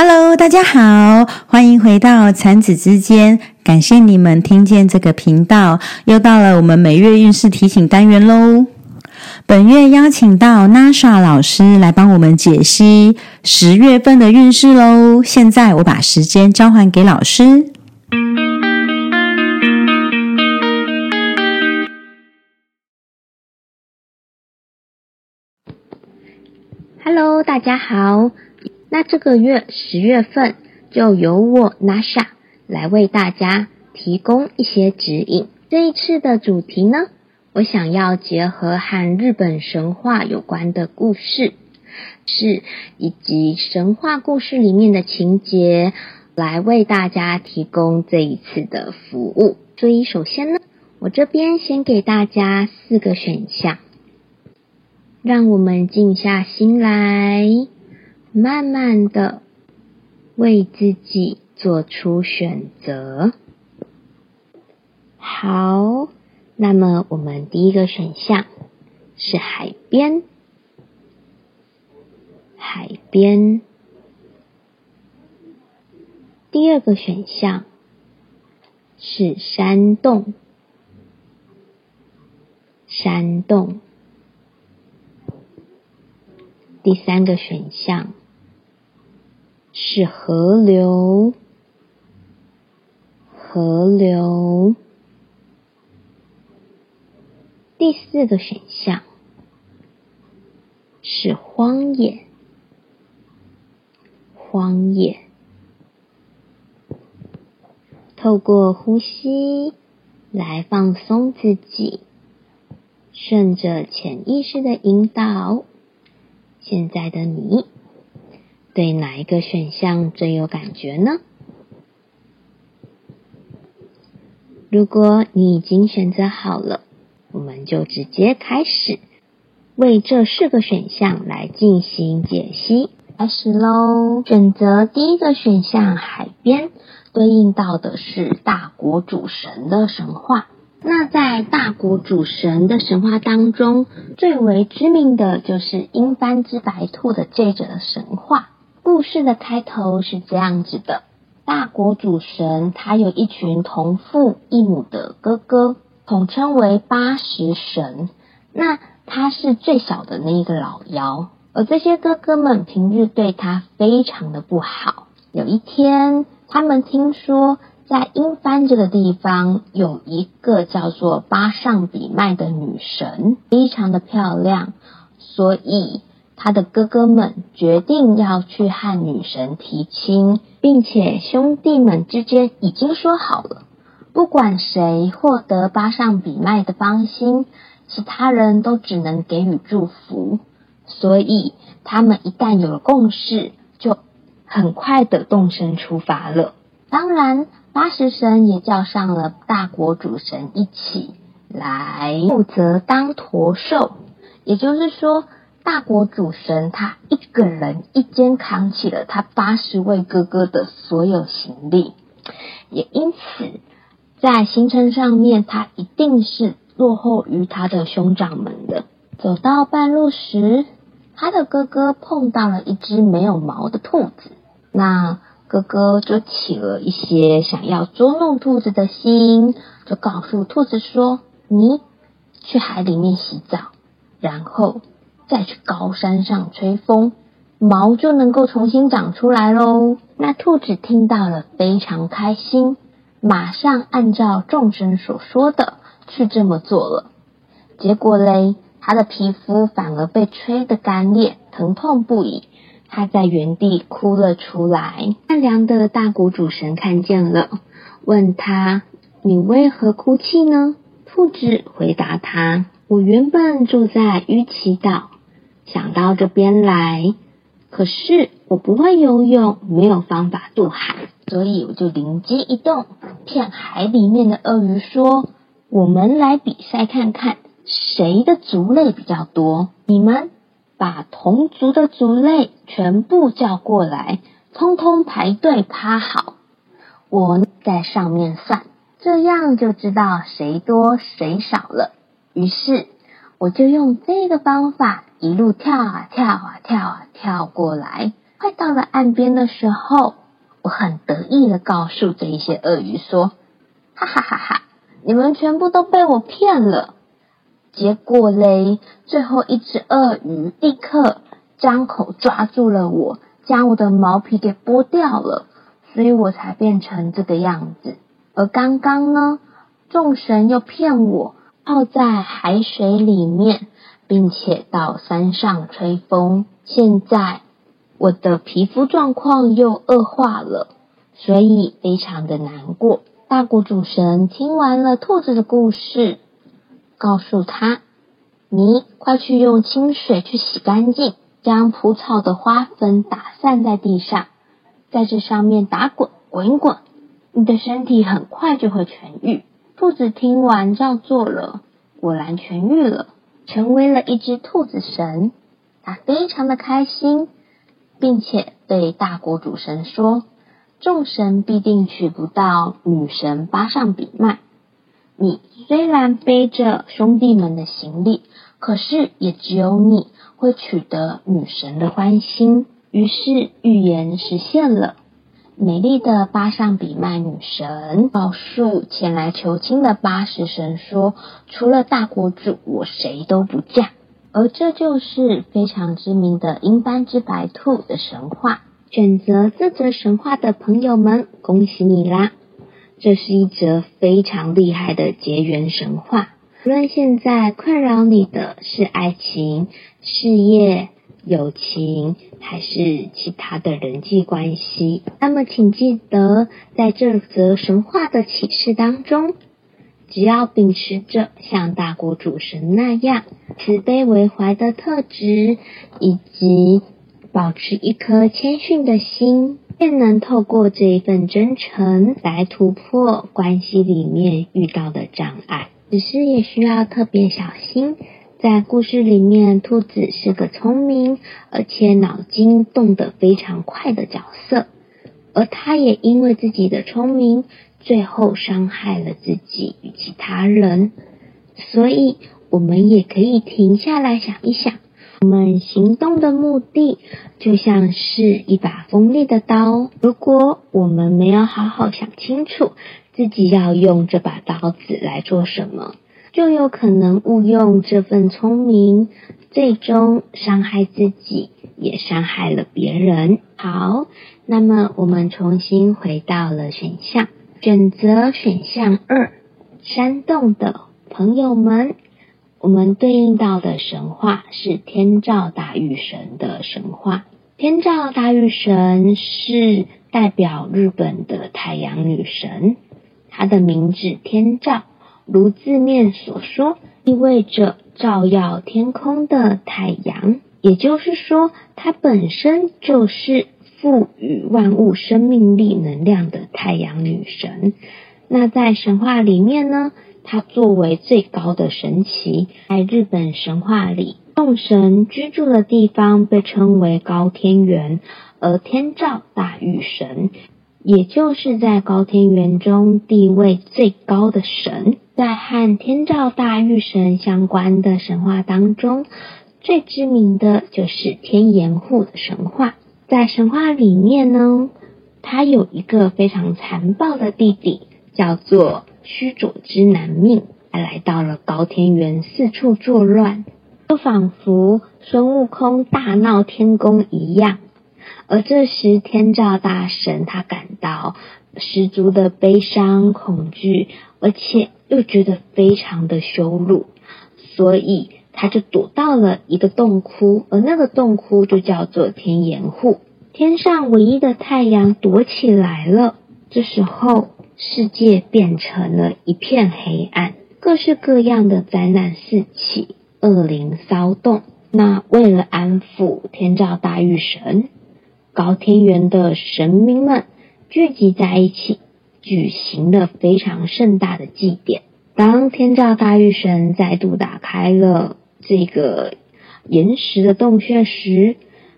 Hello，大家好，欢迎回到产子之间。感谢你们听见这个频道，又到了我们每月运势提醒单元喽。本月邀请到 Nasha 老师来帮我们解析十月份的运势喽。现在我把时间交还给老师。Hello，大家好。那这个月十月份就由我 NASA 来为大家提供一些指引。这一次的主题呢，我想要结合和日本神话有关的故事，是以及神话故事里面的情节，来为大家提供这一次的服务。所以首先呢，我这边先给大家四个选项。让我们静下心来，慢慢的为自己做出选择。好，那么我们第一个选项是海边，海边。第二个选项是山洞，山洞。第三个选项是河流，河流。第四个选项是荒野，荒野。透过呼吸来放松自己，顺着潜意识的引导。现在的你对哪一个选项最有感觉呢？如果你已经选择好了，我们就直接开始为这四个选项来进行解析。开始喽！选择第一个选项，海边，对应到的是大国主神的神话。那在大国主神的神话当中，最为知名的就是鹰斑之白兔的这则神话。故事的开头是这样子的：大国主神他有一群同父异母的哥哥，统称为八十神。那他是最小的那一个老妖，而这些哥哥们平日对他非常的不好。有一天，他们听说。在英藩这个地方，有一个叫做巴上比麦的女神，非常的漂亮，所以他的哥哥们决定要去和女神提亲，并且兄弟们之间已经说好了，不管谁获得巴上比麦的芳心，其他人都只能给予祝福。所以他们一旦有了共识，就很快的动身出发了。当然。八十神也叫上了大国主神一起来负责当驼兽，也就是说，大国主神他一个人一肩扛起了他八十位哥哥的所有行李，也因此在行程上面他一定是落后于他的兄长们的。走到半路时，他的哥哥碰到了一只没有毛的兔子，那。哥哥就起了一些想要捉弄兔子的心，就告诉兔子说：“你去海里面洗澡，然后再去高山上吹风，毛就能够重新长出来喽。”那兔子听到了非常开心，马上按照众生所说的去这么做了。结果嘞，它的皮肤反而被吹得干裂，疼痛不已。他在原地哭了出来。善良的大谷主神看见了，问他：“你为何哭泣呢？”兔子回答他：“我原本住在淤岐岛，想到这边来，可是我不会游泳，没有方法渡海，所以我就灵机一动，骗海里面的鳄鱼说：‘我们来比赛看看，谁的族类比较多。’你们。”把同族的族类全部叫过来，通通排队趴好，我在上面算，这样就知道谁多谁少了。于是我就用这个方法一路跳啊跳啊跳啊跳过来，快到了岸边的时候，我很得意的告诉这一些鳄鱼说：“哈哈哈哈，你们全部都被我骗了。”结果嘞，最后一只鳄鱼立刻张口抓住了我，将我的毛皮给剥掉了，所以我才变成这个样子。而刚刚呢，众神又骗我泡在海水里面，并且到山上吹风。现在我的皮肤状况又恶化了，所以非常的难过。大国主神听完了兔子的故事。告诉他：“你快去用清水去洗干净，将蒲草的花粉打散在地上，在这上面打滚滚滚，你的身体很快就会痊愈。”兔子听完照做了，果然痊愈了，成为了一只兔子神。他非常的开心，并且对大国主神说：“众神必定娶不到女神巴上比麦。”你虽然背着兄弟们的行李，可是也只有你会取得女神的欢心。于是预言实现了。美丽的巴上比麦女神告诉前来求亲的八十神说：“除了大国主，我谁都不嫁。”而这就是非常知名的鹰斑之白兔的神话。选择这则神话的朋友们，恭喜你啦！这是一则非常厉害的结缘神话。无论现在困扰你的是爱情、事业、友情，还是其他的人际关系，那么请记得，在这则神话的启示当中，只要秉持着像大国主神那样慈悲为怀的特质，以及保持一颗谦逊的心。便能透过这一份真诚来突破关系里面遇到的障碍。只是也需要特别小心，在故事里面，兔子是个聪明而且脑筋动得非常快的角色，而他也因为自己的聪明，最后伤害了自己与其他人。所以，我们也可以停下来想一想。我们行动的目的就像是一把锋利的刀，如果我们没有好好想清楚自己要用这把刀子来做什么，就有可能误用这份聪明，最终伤害自己，也伤害了别人。好，那么我们重新回到了选项，选择选项二，山洞的朋友们。我们对应到的神话是天照大御神的神话。天照大御神是代表日本的太阳女神，她的名字天照，如字面所说，意味着照耀天空的太阳。也就是说，它本身就是赋予万物生命力能量的太阳女神。那在神话里面呢？它作为最高的神奇，在日本神话里，众神居住的地方被称为高天原，而天照大御神，也就是在高天原中地位最高的神。在和天照大御神相关的神话当中，最知名的就是天岩户的神话。在神话里面呢，他有一个非常残暴的弟弟，叫做。须佐之男命，他来到了高天原，四处作乱，就仿佛孙悟空大闹天宫一样。而这时，天照大神他感到十足的悲伤、恐惧，而且又觉得非常的羞辱，所以他就躲到了一个洞窟，而那个洞窟就叫做天岩户。天上唯一的太阳躲起来了，这时候。世界变成了一片黑暗，各式各样的灾难四起，恶灵骚动。那为了安抚天照大御神，高天原的神明们聚集在一起，举行了非常盛大的祭典。当天照大御神再度打开了这个岩石的洞穴时，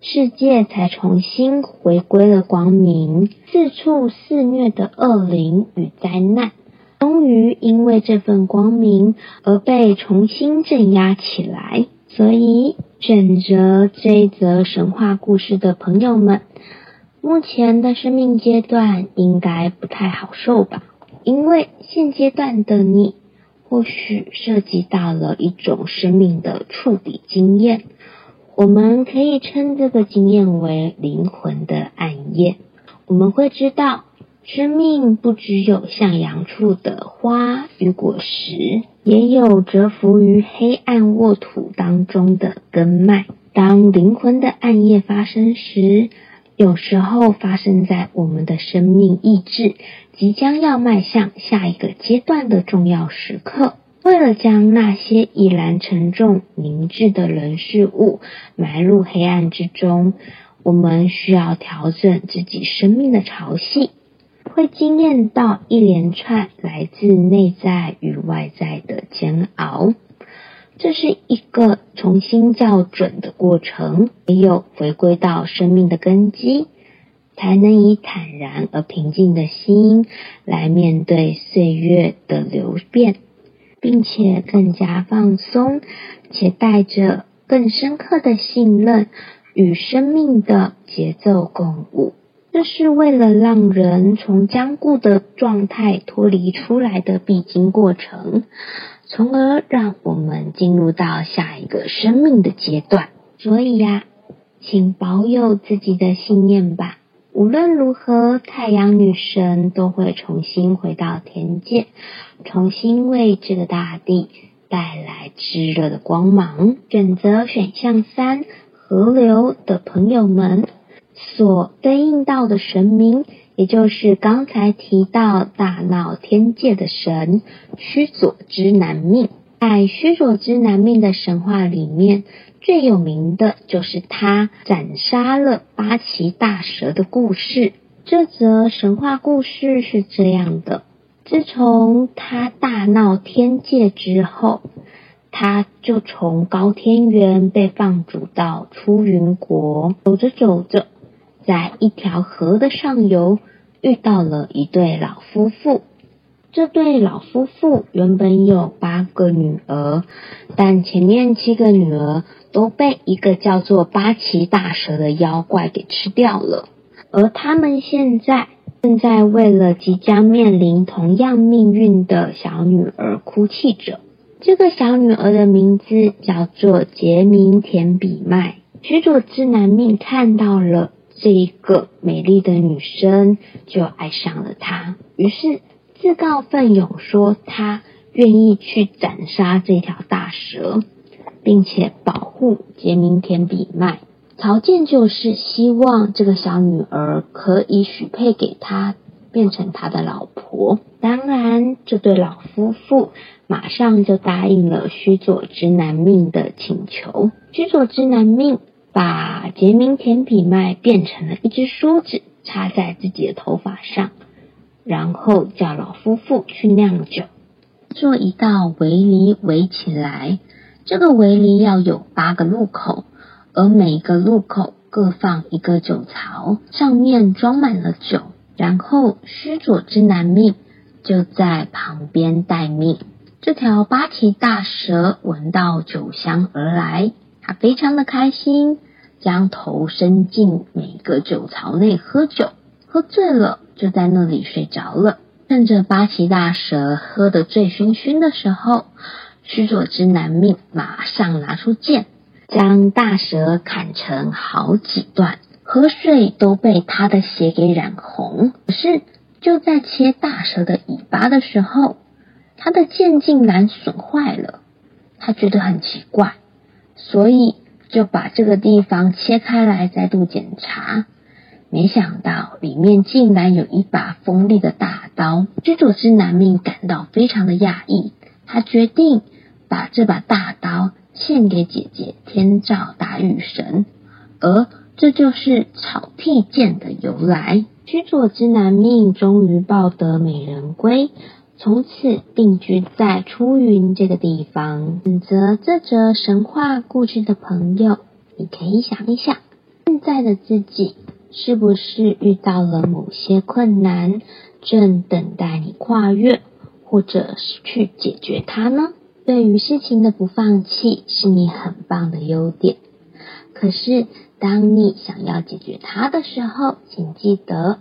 世界才重新回归了光明，四处肆虐的恶灵与灾难，终于因为这份光明而被重新镇压起来。所以，选择这一则神话故事的朋友们，目前的生命阶段应该不太好受吧？因为现阶段的你，或许涉及到了一种生命的触底经验，我们可以称这个经验为灵魂的暗夜。我们会知道。生命不只有向阳处的花与果实，也有蛰伏于黑暗沃土当中的根脉。当灵魂的暗夜发生时，有时候发生在我们的生命意志即将要迈向下一个阶段的重要时刻。为了将那些已然沉重凝滞的人事物埋入黑暗之中，我们需要调整自己生命的潮汐。会惊艳到一连串来自内在与外在的煎熬，这是一个重新校准的过程，唯有回归到生命的根基，才能以坦然而平静的心来面对岁月的流变，并且更加放松，且带着更深刻的信任与生命的节奏共舞。这是为了让人从僵固的状态脱离出来的必经过程，从而让我们进入到下一个生命的阶段。所以呀，请保有自己的信念吧。无论如何，太阳女神都会重新回到天界，重新为这个大地带来炙热的光芒。选择选项三，河流的朋友们。所对应到的神明，也就是刚才提到大闹天界的神须佐之男命。在须佐之男命的神话里面，最有名的就是他斩杀了八岐大蛇的故事。这则神话故事是这样的：自从他大闹天界之后，他就从高天原被放逐到出云国，走着走着。在一条河的上游遇到了一对老夫妇。这对老夫妇原本有八个女儿，但前面七个女儿都被一个叫做八岐大蛇的妖怪给吃掉了。而他们现在正在为了即将面临同样命运的小女儿哭泣着。这个小女儿的名字叫做杰明田比麦。须佐之男命看到了。这一个美丽的女生就爱上了他，于是自告奋勇说他愿意去斩杀这条大蛇，并且保护杰明田比麦，条件就是希望这个小女儿可以许配给他，变成他的老婆。当然，这对老夫妇马上就答应了须佐之男命的请求。须佐之男命。把杰明甜品麦变成了一只梳子，插在自己的头发上，然后叫老夫妇去酿酒，做一道围篱围起来。这个围篱要有八个路口，而每个路口各放一个酒槽，上面装满了酒。然后须佐之男命就在旁边待命。这条八岐大蛇闻到酒香而来。他非常的开心，将头伸进每个酒槽内喝酒，喝醉了就在那里睡着了。趁着八岐大蛇喝得醉醺醺的时候，须佐之男命马上拿出剑，将大蛇砍成好几段，河水都被他的血给染红。可是就在切大蛇的尾巴的时候，他的剑竟然损坏了，他觉得很奇怪。所以就把这个地方切开来再度检查，没想到里面竟然有一把锋利的大刀。居佐之男命感到非常的讶异，他决定把这把大刀献给姐姐天照大御神，而这就是草剃剑的由来。居佐之男命终于抱得美人归。从此定居在出云这个地方。选择这则神话故事的朋友，你可以想一想，现在的自己是不是遇到了某些困难，正等待你跨越，或者是去解决它呢？对于事情的不放弃是你很棒的优点。可是，当你想要解决它的时候，请记得，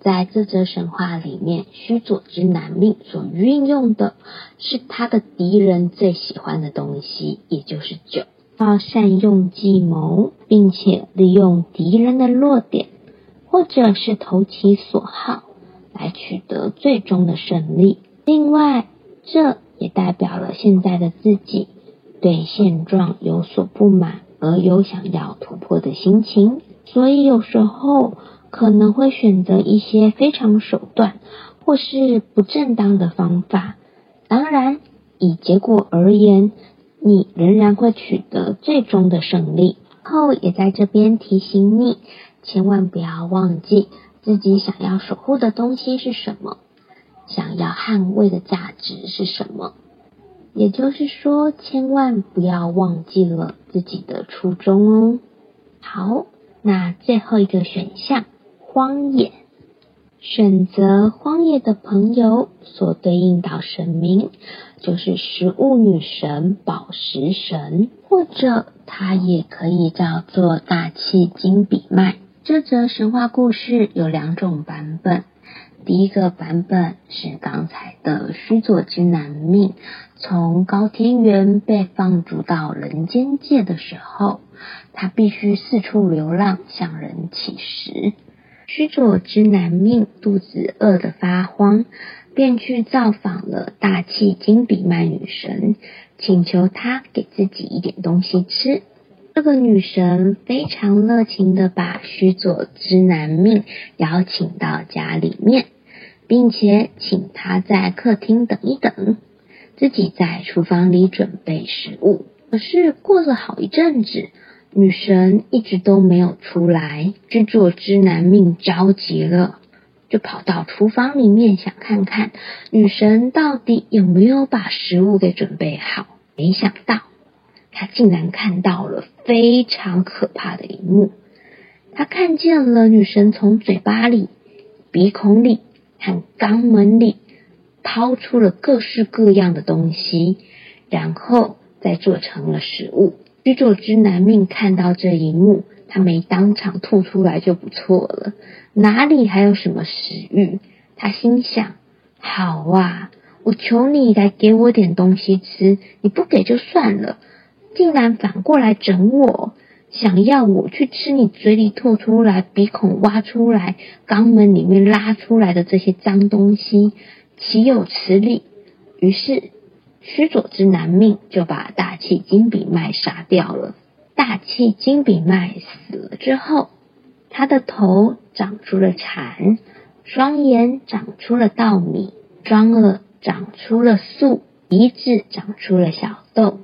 在这则神话里面，须佐之男命所运用的是他的敌人最喜欢的东西，也就是酒。要善用计谋，并且利用敌人的弱点，或者是投其所好，来取得最终的胜利。另外，这也代表了现在的自己对现状有所不满，而有想要突破的心情。所以，有时候可能会选择一些非常手段或是不正当的方法。当然，以结果而言。你仍然会取得最终的胜利。后也在这边提醒你，千万不要忘记自己想要守护的东西是什么，想要捍卫的价值是什么。也就是说，千万不要忘记了自己的初衷哦。好，那最后一个选项，荒野。选择荒野的朋友所对应到神明，就是食物女神、宝石神，或者它也可以叫做大气金比麦。这则神话故事有两种版本，第一个版本是刚才的须佐之男命，从高天原被放逐到人间界的时候，他必须四处流浪，向人乞食。须佐之男命肚子饿得发慌，便去造访了大气金比麦女神，请求她给自己一点东西吃。这个女神非常热情的把须佐之男命邀请到家里面，并且请他在客厅等一等，自己在厨房里准备食物。可是过了好一阵子。女神一直都没有出来，须佐之男命着急了，就跑到厨房里面想看看女神到底有没有把食物给准备好。没想到，他竟然看到了非常可怕的一幕。他看见了女神从嘴巴里、鼻孔里和肛门里掏出了各式各样的东西，然后再做成了食物。须佐之男命看到这一幕，他没当场吐出来就不错了，哪里还有什么食欲？他心想：好啊，我求你来给我点东西吃，你不给就算了，竟然反过来整我，想要我去吃你嘴里吐出来、鼻孔挖出来、肛门里面拉出来的这些脏东西，岂有此理！于是。须佐之男命就把大气金比麦杀掉了。大气金比麦死了之后，他的头长出了蝉，双眼长出了稻米，双耳长出了粟，鼻子长出了小豆，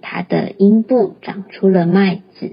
他的阴部长出了麦子，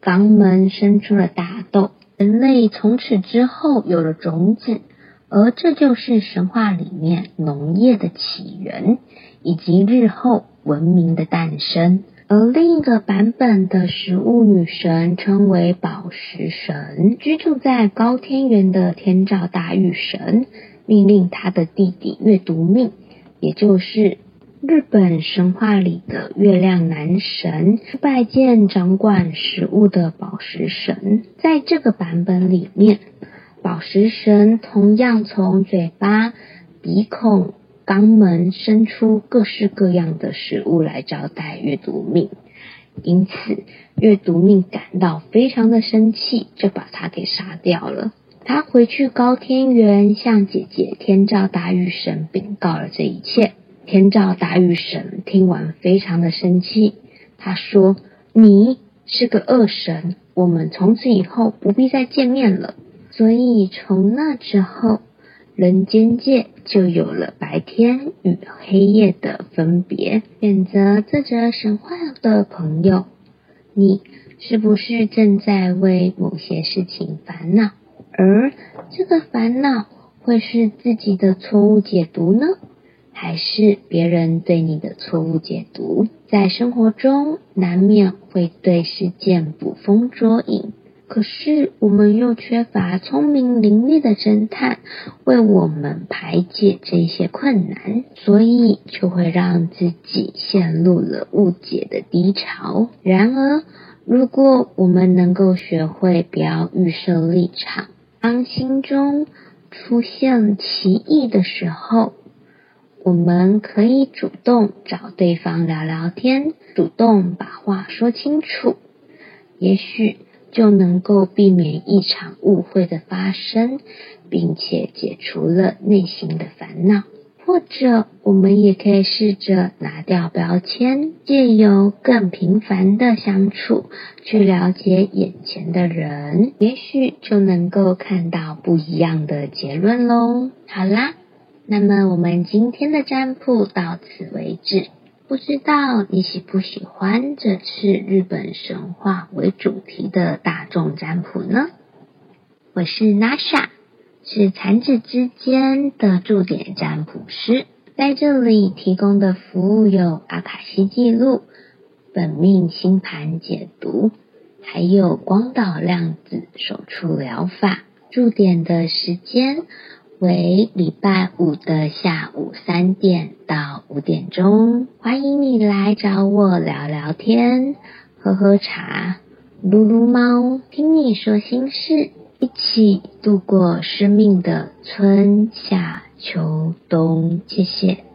肛门生出了大豆。人类从此之后有了种子，而这就是神话里面农业的起源。以及日后文明的诞生，而另一个版本的食物女神称为宝石神，居住在高天原的天照大御神命令他的弟弟月读命，也就是日本神话里的月亮男神，拜见掌管食物的宝石神。在这个版本里面，宝石神同样从嘴巴、鼻孔。肛门生出各式各样的食物来招待阅读命，因此阅读命感到非常的生气，就把他给杀掉了。他回去高天原向姐姐天照大御神禀告了这一切。天照大御神听完非常的生气，他说：“你是个恶神，我们从此以后不必再见面了。”所以从那之后。人间界就有了白天与黑夜的分别。选择这则神话的朋友，你是不是正在为某些事情烦恼？而这个烦恼会是自己的错误解读呢，还是别人对你的错误解读？在生活中，难免会对事件捕风捉影，可是我们又缺乏聪明伶俐的侦探为我们排解这些困难，所以就会让自己陷入了误解的低潮。然而，如果我们能够学会不要预设立场，当心中出现歧义的时候，我们可以主动找对方聊聊天，主动把话说清楚，也许。就能够避免一场误会的发生，并且解除了内心的烦恼。或者，我们也可以试着拿掉标签，借由更频繁的相处，去了解眼前的人，也许就能够看到不一样的结论喽。好啦，那么我们今天的占卜到此为止。不知道你喜不喜欢这次日本神话为主题的大众占卜呢？我是 NASA，是产子之间的驻点占卜师，在这里提供的服务有阿卡西记录、本命星盘解读，还有光导量子手触疗法。驻点的时间。为礼拜五的下午三点到五点钟，欢迎你来找我聊聊天、喝喝茶、撸撸猫、听你说心事，一起度过生命的春夏秋冬。谢谢。